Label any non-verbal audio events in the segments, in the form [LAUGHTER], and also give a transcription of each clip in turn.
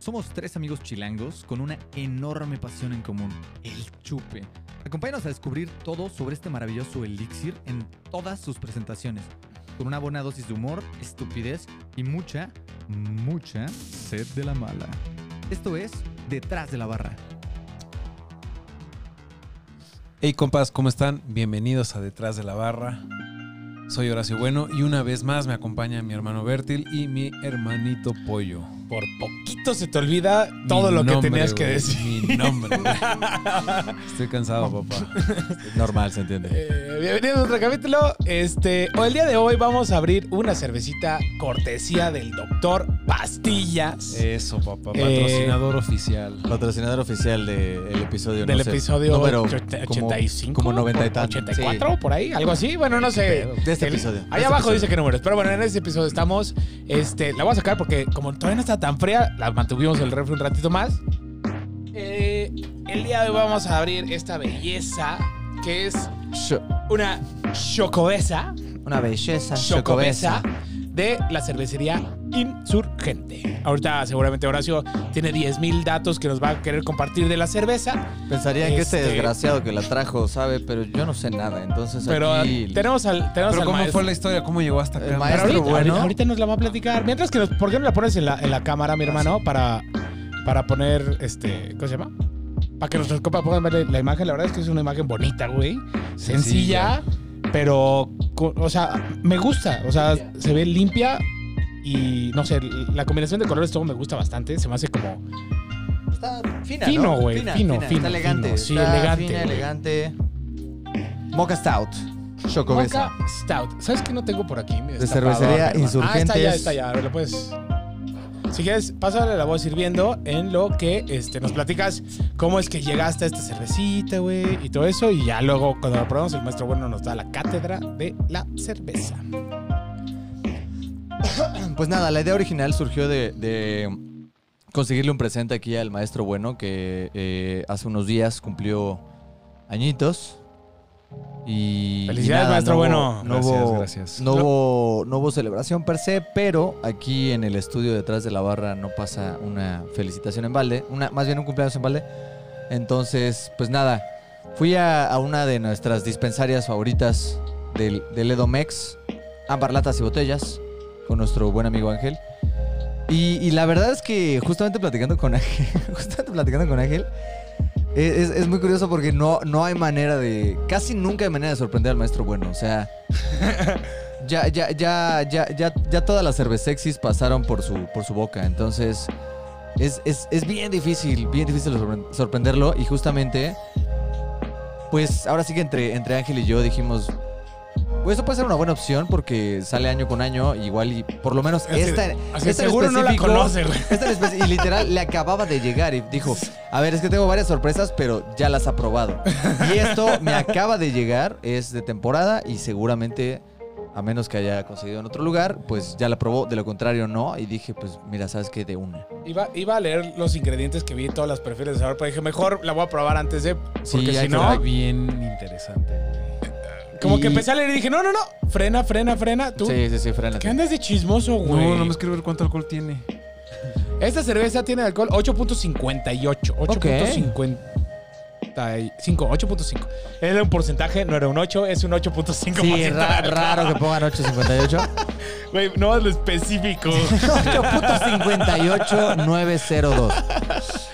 Somos tres amigos chilangos con una enorme pasión en común, el chupe. Acompáñanos a descubrir todo sobre este maravilloso elixir en todas sus presentaciones, con una buena dosis de humor, estupidez y mucha, mucha sed de la mala. Esto es Detrás de la Barra. Hey compas, ¿cómo están? Bienvenidos a Detrás de la Barra. Soy Horacio Bueno y una vez más me acompaña mi hermano Bertil y mi hermanito Pollo. Por se te olvida todo Mi lo que tenías que decir. Mi nombre. [LAUGHS] Estoy cansado, papá. Normal, se entiende. Eh, bienvenidos a otro capítulo. Este, o el día de hoy vamos a abrir una cervecita cortesía del doctor Pastillas. Eso, papá. Eh, Patrocinador oficial. Patrocinador oficial del episodio. del no episodio número 80 como- 85. Como 90 y tantos. 84, por ahí, algo así. Bueno, no sé. De este El- episodio. de Allá este abajo episodio. dice qué números. Pero bueno, en este episodio estamos. Este, la voy a sacar porque como todavía no está tan fría, la mantuvimos en el refri un ratito más. Eh, el día de hoy vamos a abrir esta belleza que es una chocobesa. Una belleza. Chocobesa de la cervecería Insurgente. Ahorita seguramente Horacio tiene 10.000 datos que nos va a querer compartir de la cerveza. Pensarían que este Este- desgraciado que la trajo sabe, pero yo no sé nada. Entonces Pero aquí... tenemos al, tenemos Pero al ¿cómo maestro. fue la historia? ¿Cómo llegó hasta El acá? Pero maestro ahorita, bueno. ahorita- nos la va a platicar. Mientras que nos, ¿por qué no la pones en la, en la cámara, mi hermano? Para, para poner, este, ¿cómo se llama? Para que nuestros compas puedan ver la imagen. La verdad es que es una imagen bonita, güey. Sencilla, pero, o sea, me gusta. O sea, se ve limpia y, no sé, la combinación de colores todo me gusta bastante. Se me hace como... Está fina, Fino, ¿no? güey, Fina, fino, fino, Está elegante. fino, sí, está elegante, Fina, elegante. Mocha Stout. Chocobesa. Mocha Stout. ¿Sabes qué no tengo por aquí? De cervecería Ah, está ya, Insurgentes. está ya. A ver, lo puedes... Si quieres, pásale la voz sirviendo en lo que este, nos platicas cómo es que llegaste a esta cervecita, güey, y todo eso. Y ya luego, cuando la probamos, el maestro bueno nos da la cátedra de la cerveza. [COUGHS] Pues nada, la idea original surgió de, de conseguirle un presente aquí al maestro bueno que eh, hace unos días cumplió añitos. Y, Felicidades, y nada, maestro no hubo- bueno. No, Gracias, hubo, gracias. No, hubo, no hubo celebración per se, pero aquí en el estudio detrás de la barra no pasa una felicitación en balde, una, más bien un cumpleaños en balde. Entonces, pues nada, fui a, a una de nuestras dispensarias favoritas del, del Edomex, ámbar latas y botellas, con nuestro buen amigo Ángel. Y, y la verdad es que justamente platicando con Ángel, [LAUGHS] justamente platicando con Ángel, es, es- muy curioso porque no, no hay manera de, casi nunca hay manera de sorprender al maestro bueno. O sea, [LAUGHS] ya, ya, ya, ya, ya, ya todas las cervexexis pasaron por su, por su boca. Entonces, es, es, es bien difícil, bien difícil sorpre- sorprenderlo. Y justamente, pues ahora sí que entre, entre Ángel y yo dijimos, pues esto puede ser una buena opción porque sale año con año, igual y por lo menos Así- esta, así esta seguro no la conoce, güey. esta y literal le acababa de llegar y dijo, a ver, es que tengo varias sorpresas, pero ya las ha probado. Y esto me acaba de llegar, es de temporada y seguramente, a menos que haya conseguido en otro lugar, pues ya la probó, de lo contrario no. Y dije, pues mira, ¿sabes qué? De una. Iba, iba a leer los ingredientes que vi en todas las perfiles de sabor, pero dije, mejor la voy a probar antes de... Porque si que no, bien interesante. Como Y- que empecé a leer y dije, no, no, no, frena, frena, frena. Tú, Sí, sí, sí, frénate. ¿qué andas de chismoso, güey? No, no me quiero ver cuánto alcohol tiene. Esta cerveza tiene alcohol 8.58. 8.55. 8.5. Era un porcentaje, no era un 8, es un 8.5%. Sí, ra- raro que pongan 858. [LAUGHS] Güey, no es lo específico. [LAUGHS] 8.58902.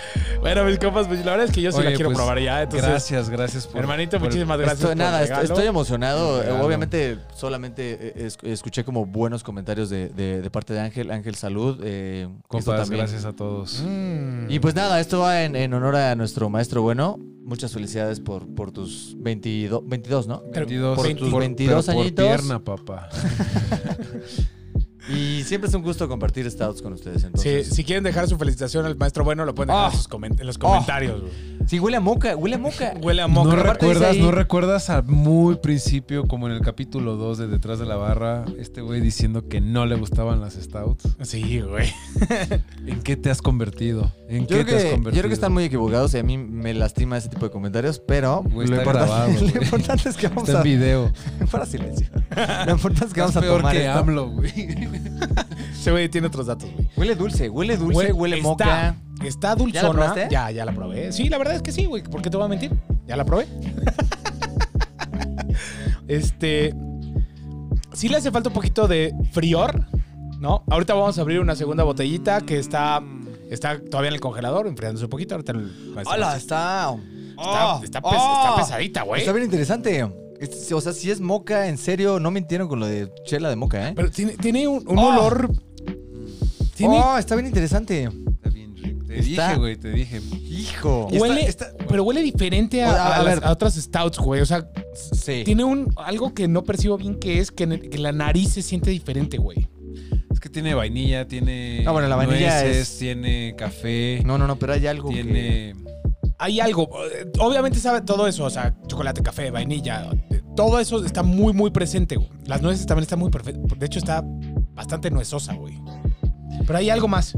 bueno, mis compas, pues la verdad es que yo sí la quiero pues, probar ya. Entonces, gracias, gracias por. hermanito, por- muchísimas gracias. Estoy, por nada, el estoy, emocionado. Regalo. Obviamente, solamente eh, es- escuché como buenos comentarios de, de- de parte de Ángel. Ángel, salud. eh, Compas, gracias a todos. Mm. Y pues nada, esto va en, en honor a nuestro maestro bueno. Muchas felicidades por, por tus 22, 22, ¿no? 22, por tus 22 pero por añitos. pierna, papá. [LAUGHS] Y siempre es un gusto compartir stouts con ustedes. Sí, Entonces. si quieren dejar su felicitación al maestro bueno, lo pueden dejar Oh. en, sus en los comentarios. güey. Sí, huele a moca, huele a moca. [LAUGHS] Huele a ¿No moca. aparte recuerdas, ¿No recuerdas a muy principio, como en el capítulo 2 de Detrás de la Barra, este güey diciendo que no le gustaban las stouts? Sí, güey. [LAUGHS] ¿En qué te has convertido? ¿En Yo qué creo, te has que, yo convertido? creo que están muy equivocados y a mí me lastima ese tipo de comentarios, pero [LAUGHS] Güey, lo, importante, grabado, lo importante es que vamos Está en a... video. Para silencio. Lo importante es que vamos a peor tomar que esto. AMLO, güey. [LAUGHS] Ese güey tiene otros datos, güey. Huele dulce, huele dulce, huele está- moca. Está dulzona. probaste? Ya, ya la probé. Sí, la verdad es que sí, güey. ¿Por qué te voy a mentir? Ya la probé. [LAUGHS] este. Sí le hace falta un poquito de frior, ¿no? Ahorita vamos a abrir una segunda botellita que está, está todavía en el congelador, enfriándose un poquito. Ahorita ¡Hala! Está. Está, Oh, está pes- oh. está pesadita, güey. Está bien interesante. Es- o sea, si es moca, en serio, no mintieron con lo de chela de moca, ¿eh? Pero tiene, tiene un, un Oh. olor. Tiene, Oh, está bien interesante. Está bien rico. Te Está- dije, güey, te dije. Hijo. Está- huele, está- pero huele diferente a, O sea, a a las- ver. a otras stouts, güey. O sea, Sí. tiene un algo que no percibo bien que es que, en el- que la nariz se siente diferente, güey. Es que tiene vainilla, tiene. No, bueno, la vainilla nueces, es- tiene café, No, no, no, pero hay algo que... tiene. Hay algo, eh, obviamente sabe todo eso, o sea, chocolate, café, vainilla, todo eso está muy, muy presente, güey. Las nueces también están muy perfectas. De hecho, está bastante nuezosa, güey. Pero hay algo más.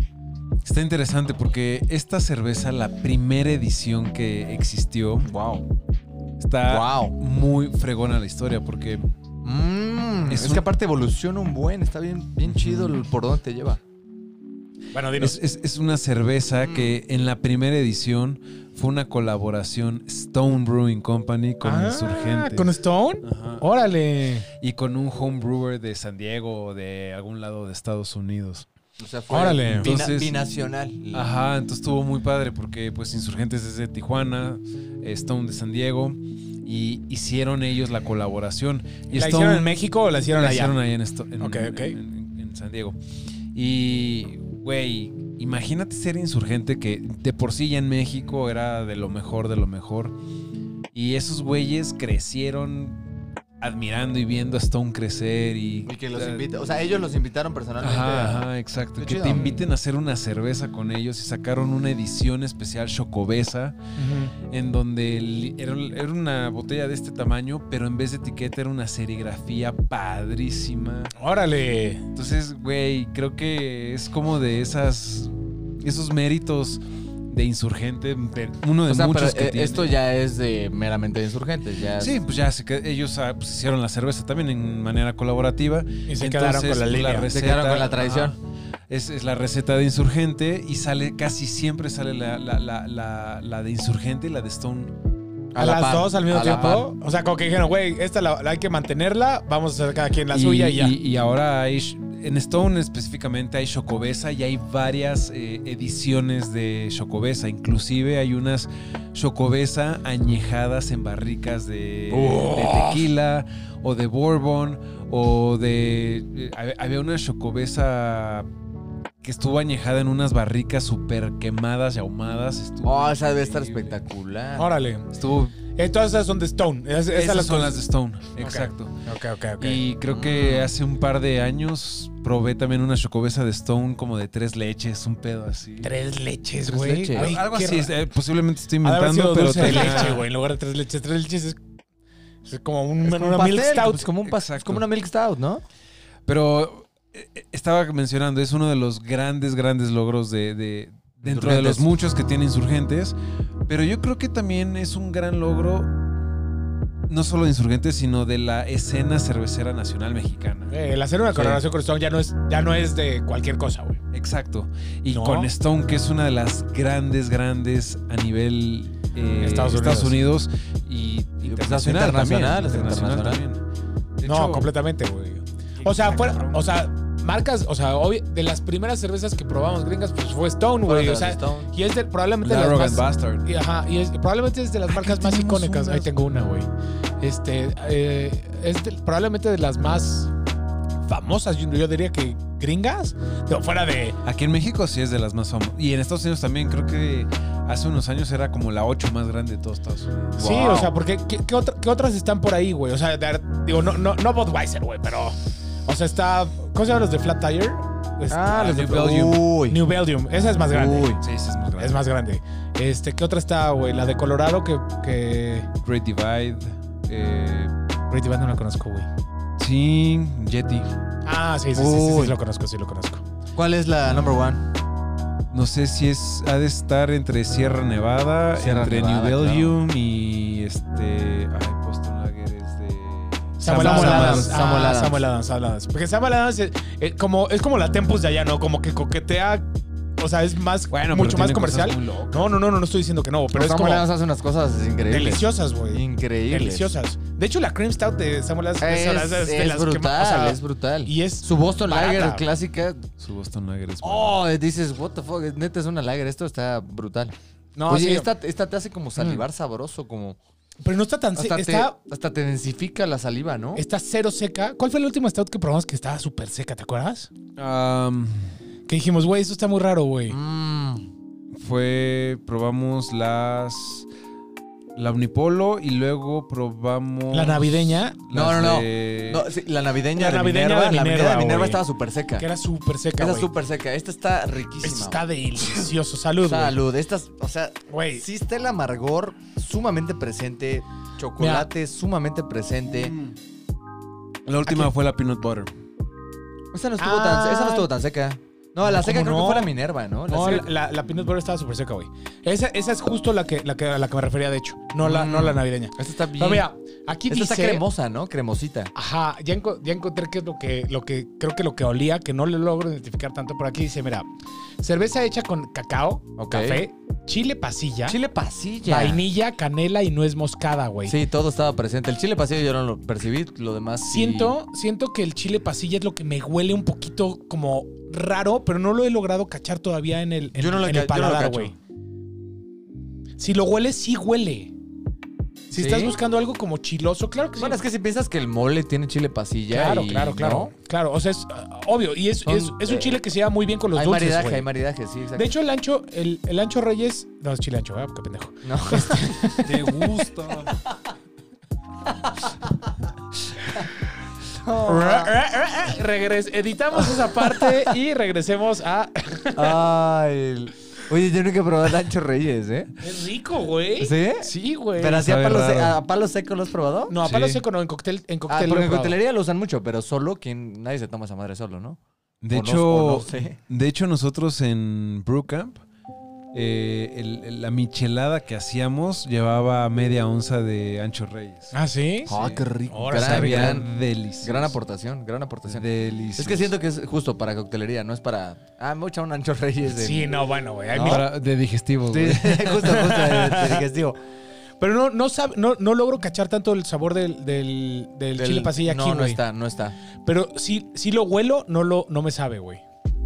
Está interesante porque esta cerveza, la primera edición que existió, Wow. está Wow. muy fregona la historia porque Mm, Es es, un- que aparte evoluciona un buen. Está bien, bien chido el por dónde te lleva. Bueno, es, es- es una cerveza que en la primera edición fue una colaboración Stone Brewing Company con Insurgentes. Ah, ¿Con Stone? Ajá. Órale. Y con un home brewer de San Diego o de algún lado de Estados Unidos. O sea, fue Órale. Entonces- binacional. Ajá, entonces estuvo muy padre porque pues Insurgentes es de Tijuana, Stone de San Diego y hicieron ellos la colaboración. Y ¿La Stone- hicieron en México o la hicieron la allá? hicieron allá en, en- Ok, ok. en- en San Diego. Y, güey, imagínate ser insurgente que de por sí ya en México era de lo mejor, de lo mejor. Y esos güeyes crecieron admirando y viendo a Stone crecer y... Y que los invita. O sea, ellos los invitaron personalmente. Ajá, exacto. Qué Que chido. te inviten a hacer una cerveza con ellos y sacaron una edición especial Chocobesa en donde era, era una botella de este tamaño, pero en vez de etiqueta era una serigrafía padrísima. Órale. Entonces, güey, creo que es como de esas esos méritos de insurgente, de uno de O sea, muchos pero que eh, tiene. esto ya es de meramente insurgentes. Ya Sí, pues ya que ellos ah, pues, hicieron la cerveza también en manera colaborativa. Y se Entonces, quedaron con la línea. receta, Se quedaron con la tradición. es, es la receta de insurgente y sale, casi siempre sale la, la- la- la- la de insurgente y la de Stone. A, la las dos al mismo tiempo. O sea, como que dijeron, güey, esta la, la hay que mantenerla, vamos a hacer cada quien la y, suya y ya. y- y ahora hay, en Stone específicamente hay Chocobesa y hay varias eh, ediciones de Chocobesa. Inclusive hay unas Chocobesa añejadas en barricas de, Oh. de tequila o de bourbon o de... eh, hab- había una Chocobesa que estuvo añejada en unas barricas súper quemadas y ahumadas. Estuvo Oh, esa debe estar espectacular. Órale. Estuvo... Eh, todas esas son de Stone. Es- esas Esas las son cosas- las de Stone, exacto. Ok, ok, ok. Y creo que hace un par de años probé también una chocobesa de Stone como de tres leches, un pedo así. Tres leches, Tres güey. leches. Algo así, ra- eh, posiblemente estoy inventando, pero dulce de tenía- leche, güey. En lugar de tres leches, tres leches es, es como un, Es como una un milk stout. pues, como, un pas- Exacto. es como una milk stout, ¿no? Pero eh, eh, estaba mencionando, es uno de los grandes, grandes logros de, de- dentro de los muchos que tiene Insurgentes. Pero yo creo que también es un gran logro, no solo de Insurgentes, sino de la escena cervecera nacional mexicana. Eh, el hacer una Sí. colaboración con Stone ya no es, ya no es de cualquier cosa, güey. Exacto. Y ¿No? con Stone, que es una de las grandes, grandes a nivel eh, Estados Estados, Unidos. Unidos. y pues, internacional, internacional, también. es internacional internacional. también. De No, hecho, completamente, güey. O sea, fuera, o sea, marcas, o sea, obvi- de las primeras cervezas que probamos gringas, pues fue Stone, güey. O sea, Stone. y es de, probablemente de las Arrogant más, Bastard. y, ajá, y es, probablemente es de las marcas más icónicas. Ahí unas. tengo una, güey. Este, eh, es de- probablemente de las más famosas, yo, yo diría que gringas, Digo, fuera de... Aquí en México sí es de las más famosas. Y en Estados Unidos también creo que hace unos años era como la 8 más grande de todos Estados Unidos. Sí, Wow. o sea, porque ¿qué, qué otra- qué otras están por ahí, güey? O sea, de- digo, no, no, no Budweiser, güey, pero... O sea, está... ¿Cómo se llaman los de Flat Tire? Es- Ah, los de New Belgium. Uy. New Belgium. Esa es más grande. Uy. Sí, sí es más grande. Es más grande. Este, ¿qué otra está, güey? La de Colorado que... que... Great Divide. eh, Pretty Bad no la conozco, güey. sí, Yeti. Ah, sí, sí, sí, sí, lo conozco, sí lo conozco. ¿Cuál es la number one? No sé si es. Ha de estar entre Sierra Nevada, Sierra entre Nevada, New Belgium y este. Ay, Samuel, Samuel Adams. Adams, Ah, Samuel Adams. Samuel Adams, Samuel Adams. Porque Samuel Adams es, como, es como la Tempus de allá, ¿no? Como que coquetea. O sea, es más, Bueno, pero mucho más comercial. No, no, no, no, no estoy diciendo que no, pero Pero es como Samuel Adams hace unas cosas increíbles. deliciosas, güey. Increíbles. Deliciosas. De hecho, la cream stout de Samuel Adams Es, de es que brutal, más- o sea, es brutal. y es Su Boston barata. Lager clásica. Su Boston Lager es. Oh, dices, what the fuck, neta es una Lager, esto está brutal. No, Oye, sí, esta, esta te hace como salivar sabroso, como... pero no está tan Hasta, seca. te, Está, hasta te densifica la saliva, ¿no? está cero seca. ¿Cuál fue la última stout que probamos que estaba súper seca? ¿Te acuerdas? Que dijimos, güey, esto está muy raro, güey. Mm. fue, probamos las... La Unipolo y luego probamos... La navideña, No, no, no. de- No, sí, la navideña, La de, Minerva, de La navideña Minerva, de Minerva estaba súper seca. que era súper seca, Esa súper seca. Esta está riquísima. Esto está delicioso. Salud. Salud. Estas, o sea, Güey, sí está el amargor sumamente presente. Chocolate sumamente presente. Mm. La última Aquí- fue la peanut butter. Esa no estuvo, Ah. tan, esa no estuvo tan seca. No, la ¿Cómo seca creo no? que fue la Minerva, ¿no? La No, seca- la, la, la peanut butter estaba súper seca, güey. Esa, esa es justo la que, la, que, la que me refería, de hecho. No, la, Mm. no la navideña. Esta está bien. Pero mira, aquí Esta dice... está cremosa, ¿no? Cremosita. Ajá, ya, enco- ya encontré qué es lo que, lo que creo que lo que olía, que no le logro identificar tanto, pero aquí dice, mira, cerveza hecha con cacao, café, chile pasilla, Chile pasilla. vainilla, canela y nuez moscada, güey. Sí, todo estaba presente. El chile pasilla yo no lo percibí, lo demás sí. Siento, siento que el chile pasilla es lo que me huele un poquito como raro, pero no lo he logrado cachar todavía en el, en, Yo no lo en el paladar, güey. Si lo hueles, sí huele. Si ¿Sí? estás buscando algo como chiloso, claro que sí. Bueno, es que si piensas que el mole tiene chile pasilla. Claro, y- claro, claro. ¿no? Claro, o sea, es uh, obvio. Y es, Son, es, es un eh, chile que se lleva muy bien con los Hay dulces, maridaje, güey. hay maridaje, sí, exacto. De hecho, el ancho, el, el ancho Reyes. No, es chile ancho, ¿verdad? Qué pendejo. no. [LAUGHS] ¿Te gusta? [LAUGHS] Regres, editamos esa parte y regresemos a. Ay. Oye, yo nunca he probado el ancho reyes, ¿eh? Es rico, güey. ¿Sí? Sí, güey. ¿Pero así a palo, se- raro. a palo seco lo has probado? No, a palo Sí. seco no, en cóctel, en Ah, cóctel. porque lo he en coctelería lo usan mucho, pero solo quien nadie se toma esa madre solo, ¿no? De O no- hecho, o no sé. de hecho nosotros en Brewcamp, eh, el- la michelada que hacíamos llevaba media onza de ancho reyes. Ah, sí. Ah, qué rico. Ahora gran, sabe gran, gran- delicioso. gran aportación, gran aportación. Delicioso. Es que siento que es justo para coctelería, no es para. Ah, me voy a echar un ancho reyes. de- Sí, no, bueno, güey. No. mil- de digestivo, Sí, [LAUGHS] justo, justo, de, de digestivo. Pero no, no, sab- no, no logro cachar tanto el sabor del, del, del Del- chile pasilla aquí, No, no está, no está. Pero si, si lo huelo, no, lo, no me sabe, güey.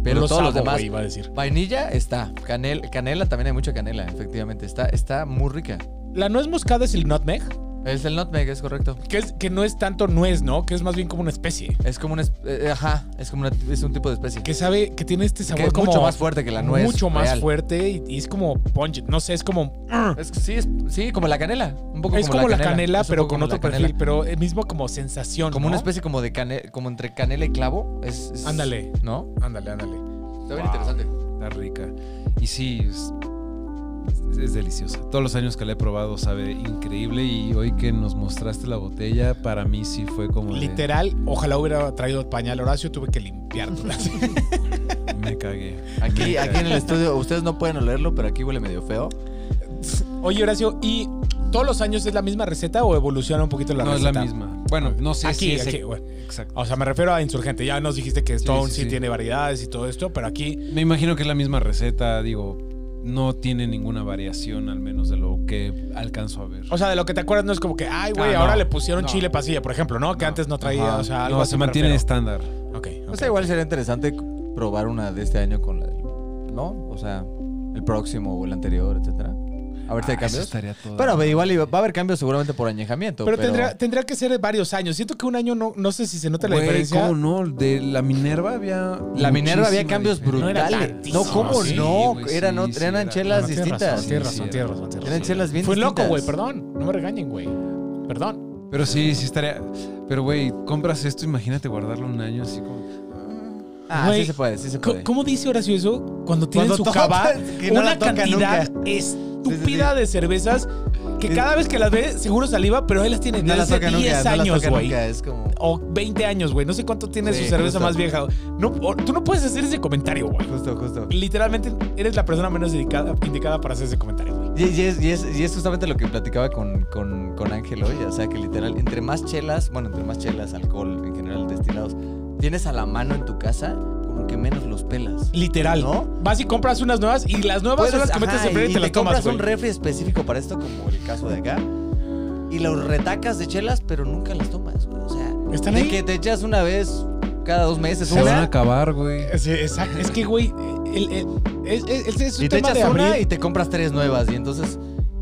Pero No lo todos los demás. iba a decir. Vainilla está. Canel, canela también hay mucha canela, efectivamente. Está, está muy rica. La nuez moscada es el nutmeg, Es el nutmeg, es correcto. que, es, que no es tanto nuez, ¿no? Que es más bien como una especie. Es como un ajá, es como una- es un tipo de especie. Que sabe, que tiene este sabor Que es como... mucho más fuerte que la nuez. Mucho más real. fuerte y, y es como pungent. No sé, es como... Es sí, es, sí, como la canela. Un poco es como, la canela, pero con otro perfil. Pero el mismo como sensación, Como ¿no? una especie como de canela, como entre canela y clavo. Es, es- Ándale. ¿No? Ándale, ándale. Está bien Wow. interesante. Está rica. Y sí, es, es- es deliciosa. Todos los años que la he probado sabe increíble y hoy que nos mostraste la botella, para mí sí fue como de- Literal, ojalá hubiera traído pañal Horacio, tuve que limpiártela. [LAUGHS] me cagué. Aquí, Me aquí cagué. en el estudio, ustedes no pueden olerlo, pero aquí huele medio feo. Oye, Horacio, ¿y todos los años es la misma receta o evoluciona un poquito la no, receta? es la misma. Bueno, no sé Aquí, si es aquí, bueno. exacto. O sea, me refiero a Insurgente. Ya nos dijiste que Stone sí, sí, sí. tiene variedades y todo esto, pero aquí Me imagino que es la misma receta, digo, no tiene ninguna variación al menos de lo que alcanzo a ver. O sea, de lo que te acuerdas no es como que, ay, güey, Ah, ahora no. le pusieron No. chile pasilla, por ejemplo, ¿no? Que No. antes no traía, Ajá. o sea, algo no, así se mantiene refiero. estándar. Ok, O sea, igual sería interesante probar una de este año con la del, ¿no? O sea, el próximo o el anterior, etcétera. A ver si hay Ah, eso cambios. estaría todo. Pero igual iba- va a haber cambios seguramente por añejamiento. Pero, Pero, tendría, tendría que ser varios años. Siento que un año no, no sé si se nota la Güey, diferencia. ¿Cómo no? De la Minerva había. La Minerva había cambios diferencia. No era brutales. No, ¿cómo sí, no? güey, eran sí, eran era. chelas distintas. sí, tienes era. razón, tienes Eran chelas bien Fue loco, distintas. güey, perdón. No me regañen, güey. Perdón. Pero sí, sí estaría. Pero, güey, compras esto, imagínate guardarlo un año así como. Ah, Güey, sí se puede, sí se puede. ¿Cómo dice Horacio eso? Cuando tienen Cuando su cava [LAUGHS] que no una la toca estúpida de cervezas que cada vez que las ve, seguro saliva, pero él las tiene No desde las hace toca nunca, 10 no las años, güey. como... O 20 años, güey. No sé cuánto tiene Sí, su cerveza justo. más vieja. No, tú no puedes hacer ese comentario, güey. Justo, justo. Literalmente eres la persona menos indicada, indicada para hacer ese comentario, güey. Y, y es, y, es, y es justamente lo que platicaba con, con, con Ángel hoy. O sea, que literal, entre más chelas, bueno, entre más chelas, alcohol, en general, destilados, tienes a la mano en tu casa, como que menos los pelas. Literal. ¿No? Vas y compras unas nuevas y las nuevas son las que ajá, metes en y, y te las tomas, compras un refri específico para esto, como el caso de acá. Y los retacas de chelas, pero nunca las tomas, güey. O sea, ¿Están de ahí? que te echas una vez cada dos meses, Se van a acabar, güey. Exacto. Es que, güey, el, el- es, es- es un y te tema de echas una abrir. y te compras tres nuevas. Y entonces,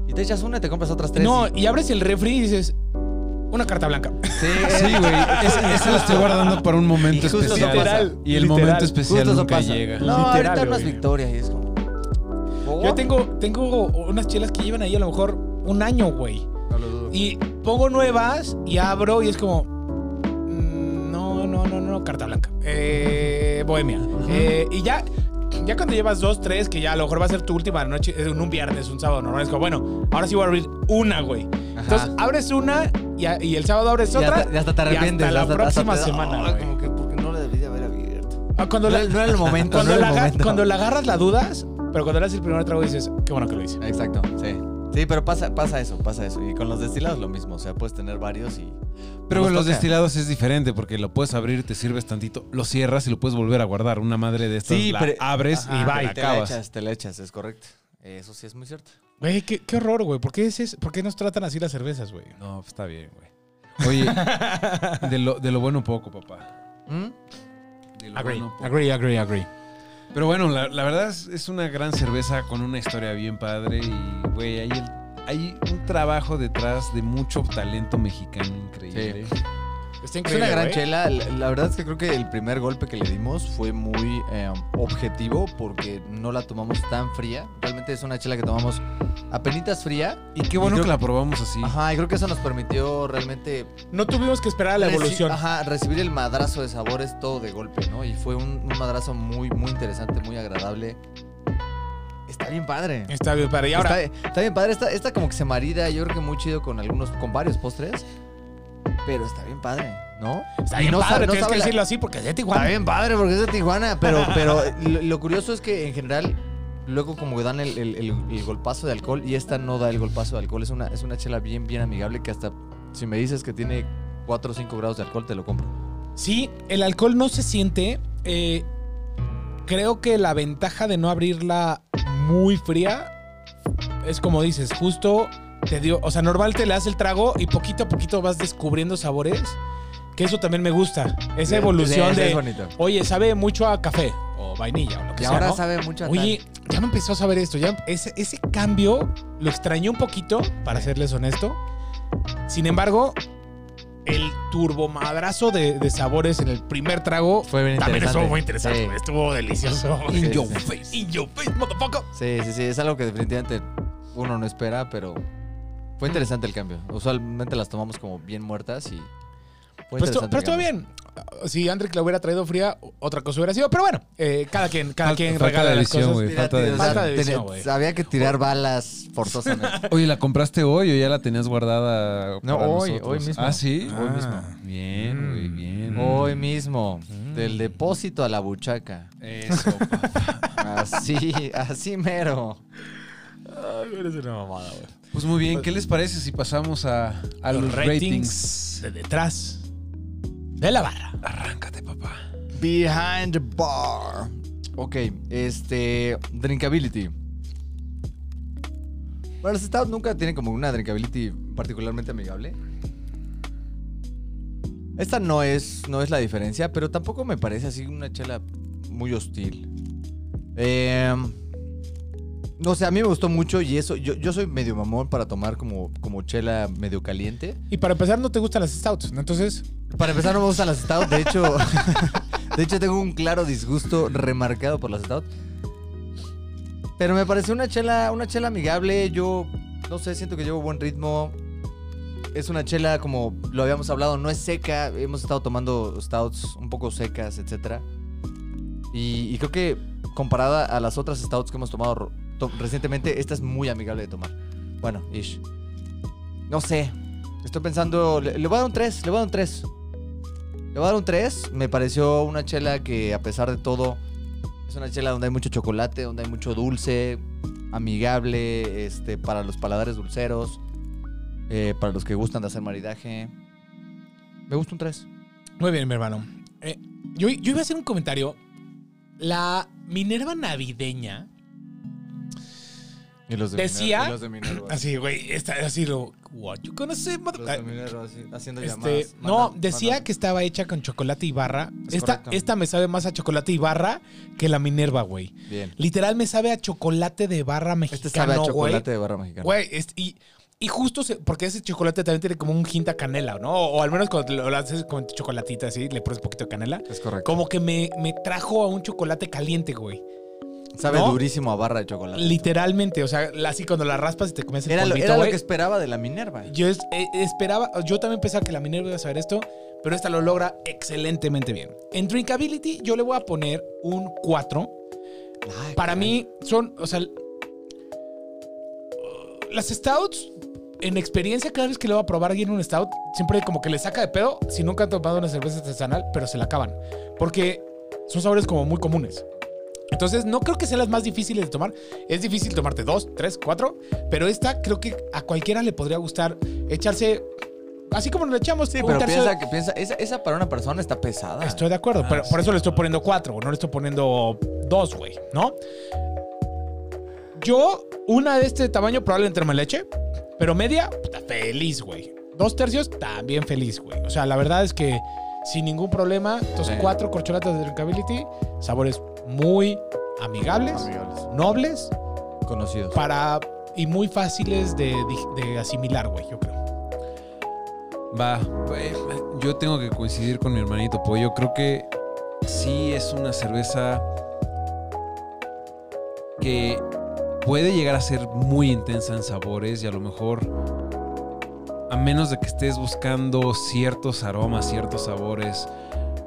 y te echas una y te compras otras tres. No, y- y abres el refri y dices, una carta blanca. sí, Sí, güey. Esa esa la estoy guardando para un momento Y justo eso especial. y el Literal. momento especial Justo eso nunca pasa. llega. No, Literal, ahorita unas victorias y es como. Yo tengo, tengo unas chelas que llevan ahí a lo mejor un año, güey. No lo dudo. Y pongo nuevas y abro y es como. mm, No, no, no, no, carta blanca. Eh, Bohemia. Eh, y ya, ya cuando llevas dos, tres, que ya a lo mejor va a ser tu última noche, en un viernes, un sábado normal, es como, bueno, ahora sí voy a abrir una, güey. Entonces abres una y, a- y el sábado abres Y otra. hasta, y hasta te hasta arrepientes. la hasta- próxima hasta te- semana, güey. como que porque no la debí de haber abierto. Ah, cuando, No la, era, no era el momento. cuando, no era la, el aga- momento. cuando la agarras la dudas, pero cuando le das el primer trago dices, qué bueno que lo hice. Exacto, sí. Sí, pero pasa, pasa eso, pasa eso. Y con los destilados lo mismo. O sea, puedes tener varios y. Pero con los toca. destilados es diferente porque lo puedes abrir, te sirves tantito, lo cierras y lo puedes volver a guardar. Una madre de estas Sí, la pero- abres Ajá, y va te y la te acabas. echas, te la echas, es correcto. Eso sí es muy cierto. Güey, qué, qué horror, güey. ¿Por qué, es eso? ¿Por qué nos tratan así las cervezas, güey? No, pues está bien, güey. Oye, de lo, de lo bueno poco, papá. ¿Mm? De lo Agree, bueno poco. agree, agree, agree. Pero bueno, la, la verdad es, es una gran cerveza con una historia bien padre y, güey, hay, el- hay un trabajo detrás de mucho talento mexicano increíble. Está Es increíble, una gran güey. chela. La, la verdad es que creo que el primer golpe que le dimos fue muy eh, objetivo porque no la tomamos tan fría. Realmente es una chela que tomamos apenitas fría. Y qué bueno Y creo- que la probamos así. Ajá, y creo que eso nos permitió realmente No tuvimos que esperar a la evolución. Ajá, recibir el madrazo de sabores todo de golpe, ¿no? Y fue un, un madrazo muy, muy interesante, muy agradable. Está bien padre. Está bien, para y ahora. está, está bien padre. Esta, esta como que se marida, yo creo que muy chido con algunos, con varios postres. Pero está bien padre, ¿no? Está bien no padre, sabe- no tienes que la- decirlo así porque es de Tijuana. Está bien padre porque es de Tijuana, pero, [LAUGHS] pero lo, lo curioso es que en general luego como que dan el, el- el- el golpazo de alcohol y esta no da el golpazo de alcohol. Es una, es una chela bien, bien amigable que hasta si me dices que tiene 4 o 5 grados de alcohol, te lo compro. Sí, el alcohol no se siente. eh, creo que la ventaja de no abrirla muy fría es como dices, justo te dio. O sea, normal te le das el trago y poquito a poquito vas descubriendo sabores. Que eso también me gusta. Esa evolución Sí, sí, de. Es bonito. Oye, sabe mucho a café o vainilla o lo que Y sea. ahora ¿no? sabe mucho a Oye, ya me empezó a saber esto. Ya ese, ese cambio lo extrañé un poquito, para serles honesto. Sin embargo, el turbomadrazo de, de sabores en el primer trago Fue bien también interesante. estuvo muy interesante. Sí. Estuvo delicioso. [LAUGHS] In your face. In your face, motherfucker. Sí, sí, sí, es algo que definitivamente uno no espera, pero fue interesante el cambio. Usualmente las tomamos como bien muertas y fue Pues interesante. pero el estuvo cambio. bien. Si Andrick la hubiera traído fría, otra cosa hubiera sido. Pero bueno, eh, cada quien, cada quien falta regala de las visión, cosas. güey. Mira, falta de- tío, o sea, Falta de tenía- visión, güey. Había que tirar balas forzosamente. [LAUGHS] Oye, ¿la compraste hoy o ya la tenías guardada? No, para hoy, nosotros? hoy mismo. Ah, sí. Ah. Hoy mismo. Bien, güey, Mm. bien. Hoy mismo, Mm. del depósito a la buchaca. Eso, [LAUGHS] papá. Así, así mero. Ay, eres una mamada, güey. Pues muy bien, ¿qué les parece si pasamos a, a los, ratings? de detrás de la barra. Arráncate, papá. Behind the bar. Ok, este. Drinkability. Bueno, los Stout nunca tienen como una drinkability particularmente amigable. Esta no es, no es la diferencia, pero tampoco me parece así una chela muy hostil. Eh, no sé, a mí me gustó mucho y eso. Yo, yo soy medio mamón para tomar como, como chela medio caliente. Y para empezar, no te gustan las stouts, ¿no? Entonces, Para empezar, no me gustan las Stout. De hecho, [LAUGHS] de hecho tengo un claro disgusto remarcado por las Stout. Pero me pareció una chela, una chela amigable. Yo, no sé, siento que llevo buen ritmo. Es una chela, como lo habíamos hablado, no es seca. Hemos estado tomando Stouts un poco secas, etc. Y, y creo que comparada a las otras Stouts que hemos tomado recientemente, esta es muy amigable de tomar. Bueno, ish. No sé. Estoy pensando. Le, voy a dar un 3. Le voy a dar un 3. Le voy a dar un 3. Me pareció una chela que, a pesar de todo, es una chela donde hay mucho chocolate, donde hay mucho dulce, amigable, este, para los paladares dulceros, eh, para los que gustan de hacer maridaje. Me gusta un 3. Muy bien, mi hermano. Eh, yo, yo iba a hacer un comentario. La Minerva navideña. Y los de Decía- Minerva- y los de Minerva. Así, güey, está así lo. What you gonna say, mother- haciendo Este, no, decía que estaba hecha con chocolate y barra. Es Esta, correcto. esta me sabe más a chocolate y barra que la Minerva, güey. Bien. Literal me sabe a chocolate de barra mexicano, Este sabe a güey. chocolate de barra mexicana. Güey, es- y, y justo se- porque ese chocolate también tiene como un hint a canela, ¿no? O, al menos cuando lo, lo haces con chocolatita así, le pones un poquito de canela. Es correcto. Como que me, me trajo a un chocolate caliente, güey. Sabe ¿No? durísimo a barra de chocolate. Literalmente, o sea, así cuando la raspas y te comes el Era, lo, polvito, era lo que esperaba de la Minerva. Yo es- eh, esperaba, yo también pensaba que la Minerva iba a saber esto, pero esta lo logra excelentemente bien. En Drinkability yo le voy a poner un 4. Ay, Para caray. mí son, o sea, las stouts, en experiencia, cada vez que le voy a probar alguien un stout, siempre como que le saca de pedo si nunca han tomado una cerveza artesanal, pero se la acaban. Porque son sabores como muy comunes. Entonces, no creo que sean las más difíciles de tomar. Es difícil tomarte dos, tres, cuatro, pero esta creo que a cualquiera le podría gustar echarse, así como nos echamos. Sí, pero tercio- piensa que piensa, esa, esa para una persona está pesada. Estoy de acuerdo, Ah, pero por eso le estoy poniendo cuatro, no le estoy poniendo dos, güey, ¿no? Yo, una de este tamaño probablemente me la eche, pero media, puta, feliz, güey. Dos tercios, también feliz, güey. O sea, la verdad es que sin ningún problema, estos Sí. cuatro corcholatas de Drinkability, sabores muy amigables, Amigables. nobles, Conocidos. para y muy fáciles de, de- de asimilar, güey, yo creo. Va, eh, yo tengo que coincidir con mi hermanito Pollo. Creo que sí es una cerveza que puede llegar a ser muy intensa en sabores y a lo mejor, a menos de que estés buscando ciertos aromas, ciertos sabores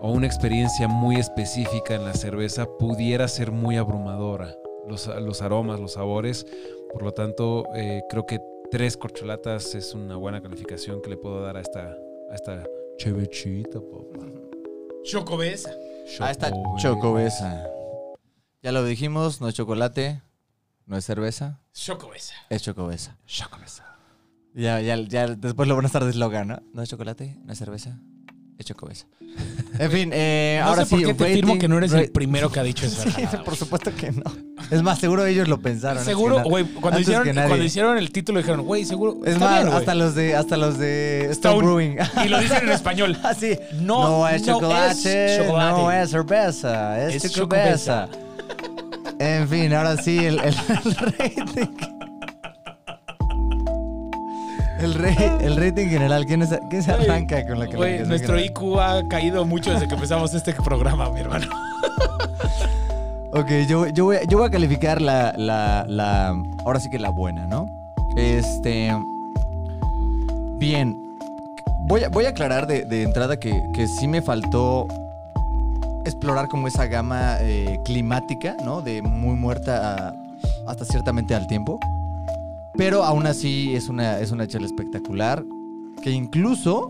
o una experiencia muy específica en la cerveza, pudiera ser muy abrumadora. Los, los aromas, los sabores. Por lo tanto, eh, creo que tres corcholatas es una buena calificación que le puedo dar a esta, a esta chevechita, papá. Chocobesa. Ah, está Choco, chocobesa. Ya lo dijimos, no es chocolate, no es cerveza, Chocobesa. es chocobesa. Chocobesa. Ya, ya, ya, después lo van a estar de eslogan, ¿no? No es chocolate, no es cerveza, es chocobesa. [LAUGHS] En fin, eh, No ahora sé por sí. qué te firmo que no eres el primero que ha dicho eso. [LAUGHS] Sí, [LAUGHS] por supuesto que no. Es más, seguro ellos lo pensaron. antes Seguro, que güey, cuando, Antes hicieron, que nadie. cuando hicieron el título dijeron, güey, seguro. Es está más, bien, güey". hasta los de, hasta los de Stone Stone. Brewing. Y lo dicen en español. Así. No, No, es no chocolate, es chocolate. no es cerveza, es, Es chocobesa. En fin, ahora sí, el, el- el rating. El, re- el rating general, ¿quién, es- quién se arranca con la Güey, calificación nuestro general? IQ ha caído mucho desde que empezamos este programa, mi hermano. [LAUGHS] Ok, yo, yo, voy, a- yo voy a calificar la, la, la. Ahora sí que la buena, ¿no? Este. Bien. Voy a, voy a aclarar de, de entrada que, que sí me faltó explorar como esa gama eh, climática, ¿no? De muy muerta a- hasta ciertamente al tiempo. Pero aún así es una, es una chela espectacular. Que incluso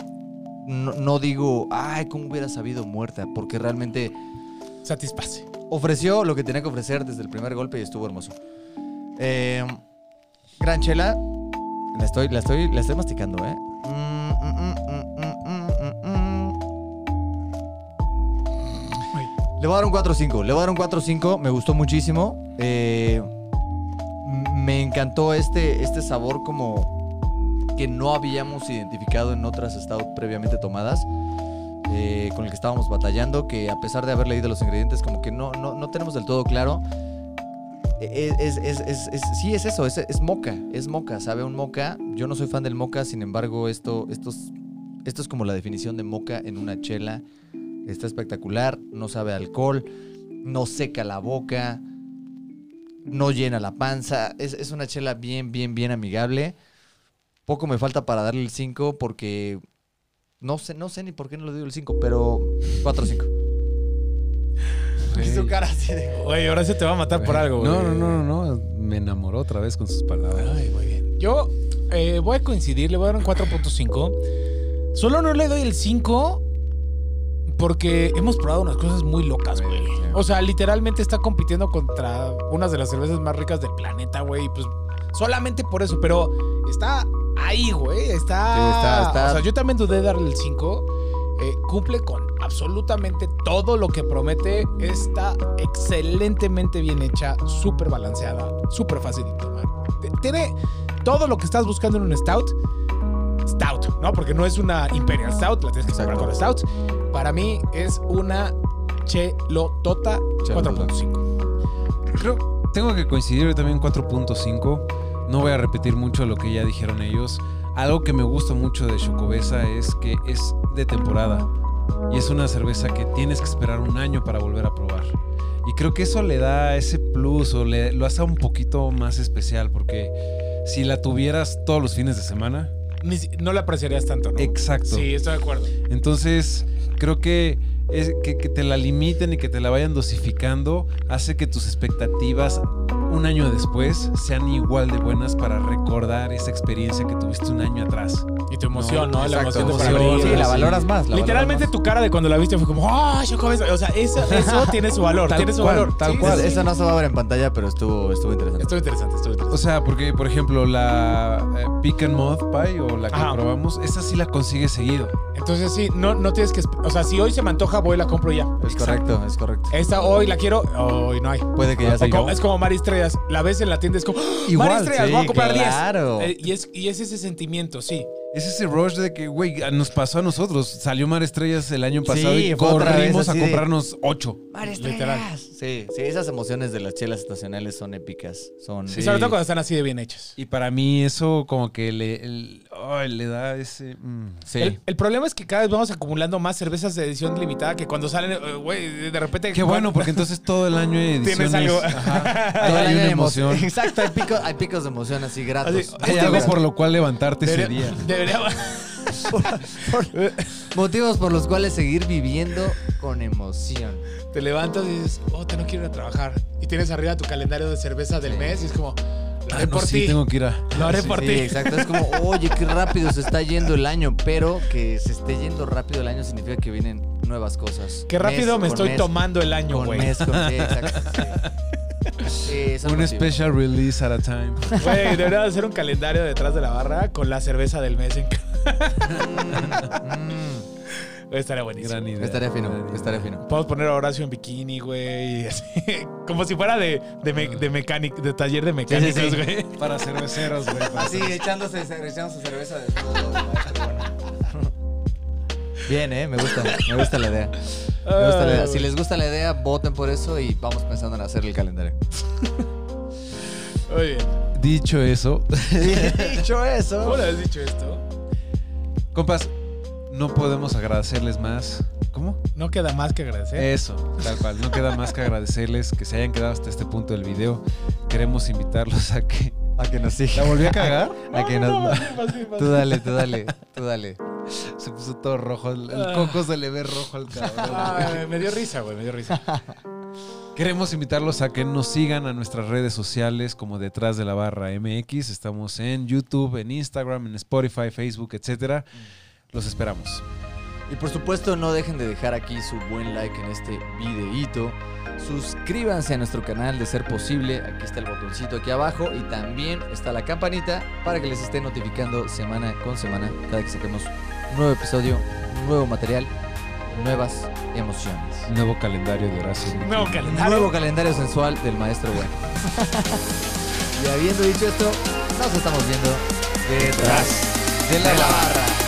no, no digo, ay, ¿cómo hubiera sabido muerta? Porque realmente Satisface. ofreció lo que tenía que ofrecer desde el primer golpe y estuvo hermoso. Eh, gran chela. La estoy, la estoy, la estoy masticando, ¿eh? Mm, mm, mm, mm, mm, mm, mm. Le voy a dar un 4-5. Le voy a dar un 4-5. Me gustó muchísimo. Eh, encantó este, este sabor como que no habíamos identificado en otras stout previamente tomadas. eh, con el que estábamos batallando, que a pesar de haber leído los ingredientes, como que no, no, no tenemos del todo claro. Eh, Es, es- es- es- sí, es eso, es, moca, es moca, sabe un moca. Yo no soy fan del moca, sin embargo, esto, esto, es, esto es como la definición de moca en una chela. Está espectacular, no sabe alcohol, no seca la boca, no llena la panza. Es, es una chela bien, bien, bien amigable. Poco me falta para darle el 5 porque no sé, no sé ni por qué no le doy el 5, pero 4-5. Su [LAUGHS] cara así de... Güey, ahora se te va a matar por algo, güey. No, no, no, no, no. Me enamoró otra vez con sus palabras. Ay, muy bien. Yo, eh, voy a coincidir, le voy a dar un 4.5. Solo no le doy el 5 porque hemos probado unas cosas muy locas, güey. O sea, literalmente está compitiendo contra unas de las cervezas más ricas del planeta, güey. y Pues solamente por eso, pero está ahí, güey. Está, Sí, está- está- O sea, yo también dudé de darle el 5. Eh, cumple con absolutamente todo lo que promete. Está excelentemente bien hecha, súper balanceada, súper fácil de tomar. Tiene todo lo que estás buscando en un stout. Stout, ¿no? Porque no es una Imperial Stout, la tienes que comprar con la Stout. Para mí es una Chelotota Chelotota. 4.5. Creo, tengo que coincidir también 4.5. No voy a repetir mucho lo que ya dijeron ellos. Algo que me gusta mucho de Chocobesa es que es de temporada. Y es una cerveza que tienes que esperar un año para volver a probar. Y creo que eso le da ese plus o le, lo hace un poquito más especial. Porque si la tuvieras todos los fines de semana. Ni no la apreciarías tanto, ¿no? Exacto. Sí, estoy de acuerdo. Entonces, creo que, es, que, que te la limiten y que te la vayan dosificando hace que tus expectativas un año después sean igual de buenas para recordar esa experiencia que tuviste un año atrás. Y tu emoción, ¿no? La Exacto, emoción de para abrir. Sí, la sí. valoras más. la Literalmente valoras tu cara de cuando la viste fue como, ¡ah, Chocobesa! O sea, eso, eso [LAUGHS] tiene su valor, Tal tiene su cual, valor. tal Sí, cual. sí. Eso no se va a ver en pantalla, pero estuvo, estuvo interesante. Estuvo interesante, estuvo interesante. O sea, porque, por ejemplo, la eh, Pick and Mod Pie o la que Ajá. probamos, esa sí la consigues seguido. Entonces sí, no, no tienes que... O sea, si hoy se me antoja, voy y la compro ya. Es correcto, es correcto. Esta hoy la quiero, hoy no hay. Puede que ya se es como Mari Estrellas. La ves en la tienda, es como, ¡Ah, Igual, Mari Estrellas, sí, voy a comprar 10. claro. Eh, y, es, y es ese sentimiento, sí. Es ese rush de que, güey, nos pasó a nosotros. Salió Mar Estrellas el año pasado Sí, y corrimos a de- comprarnos ocho. Literal. Sí, sí, esas emociones de las chelas estacionales son épicas. Son Sí. Y sobre todo cuando están así de bien hechas. Y para mí eso como que le, el- ay, le da ese... mm. Sí. El, el problema es que cada vez vamos acumulando más cervezas de edición limitada que cuando salen, eh, güey, de repente... Qué bueno, porque entonces todo el año hay [LAUGHS] ediciones. Tienes algo. Ajá, [LAUGHS] Todo hay el año una hay emoción. emo- Exacto, hay picos, hay picos de emoción así gratos. Así, Hay algo por lo cual levantarte ese Debería- día. debería- [LAUGHS] Motivos por los cuales seguir viviendo con emoción. te levantas y dices, oh, te no quiero ir a trabajar. Y tienes arriba tu calendario de cerveza del Sí. mes y es como, lo haré Ah, no, por sí, ti. tengo que ir a... Lo haré Sí. por Sí, ti. exacto. Es como, oye, qué rápido se está yendo el año, pero que se esté yendo rápido el año significa que vienen nuevas cosas. Qué rápido Mes me estoy mes, tomando el año, Con güey. mes, con sí, [LAUGHS] exacto. Sí. Sí, eso Un special release at a time. Güey, debería de hacer un calendario detrás de la barra con la cerveza del mes en Mm, Güey, Estaría buenísimo. Gran idea. estaría fino, gran idea. estaría fino. Podemos poner a Horacio en bikini, güey. así, [LAUGHS] Como si fuera de, de, me- de taller de mecánicos, sí. güey. [LAUGHS] Para cerveceros, güey. para Así, echándose, echándose cerveza de Bien, eh, me gusta, me gusta la idea. Me gusta la idea. Si les gusta la idea, voten por eso y vamos pensando en hacer el calendario. Muy bien. Dicho eso, [LAUGHS] Dicho ¿Cómo eso. le has dicho esto? compas, no podemos agradecerles más. ¿Cómo? No queda más que agradecer. Eso, tal cual. No queda más que agradecerles que se hayan quedado hasta este punto del video. Queremos invitarlos a que... A que nos ¿La sigan. volví a cagar? [LAUGHS] A que [LAUGHS] No, no, nos... Tú dale, tú dale, tú dale. Se puso todo rojo. El, el Ah. coco se le ve rojo al cabrón. [LAUGHS] Ay, me dio risa, güey, me dio risa. Queremos invitarlos a que nos sigan a nuestras redes sociales como Detrás de la Barra MX. Estamos en YouTube, en Instagram, en Spotify, Facebook, etcétera. Los esperamos. Y por supuesto, no dejen de dejar aquí su buen like en este videíto. Suscríbanse a nuestro canal de ser posible. Aquí está el botoncito aquí abajo. Y también está la campanita para que les esté notificando semana con semana cada que saquemos un nuevo episodio, nuevo material, nuevas emociones. Nuevo calendario de Horacio. Nuevo calendario. Nuevo calendario sensual del maestro bueno. [LAUGHS] y habiendo dicho esto, nos estamos viendo detrás De la de la barra. barra.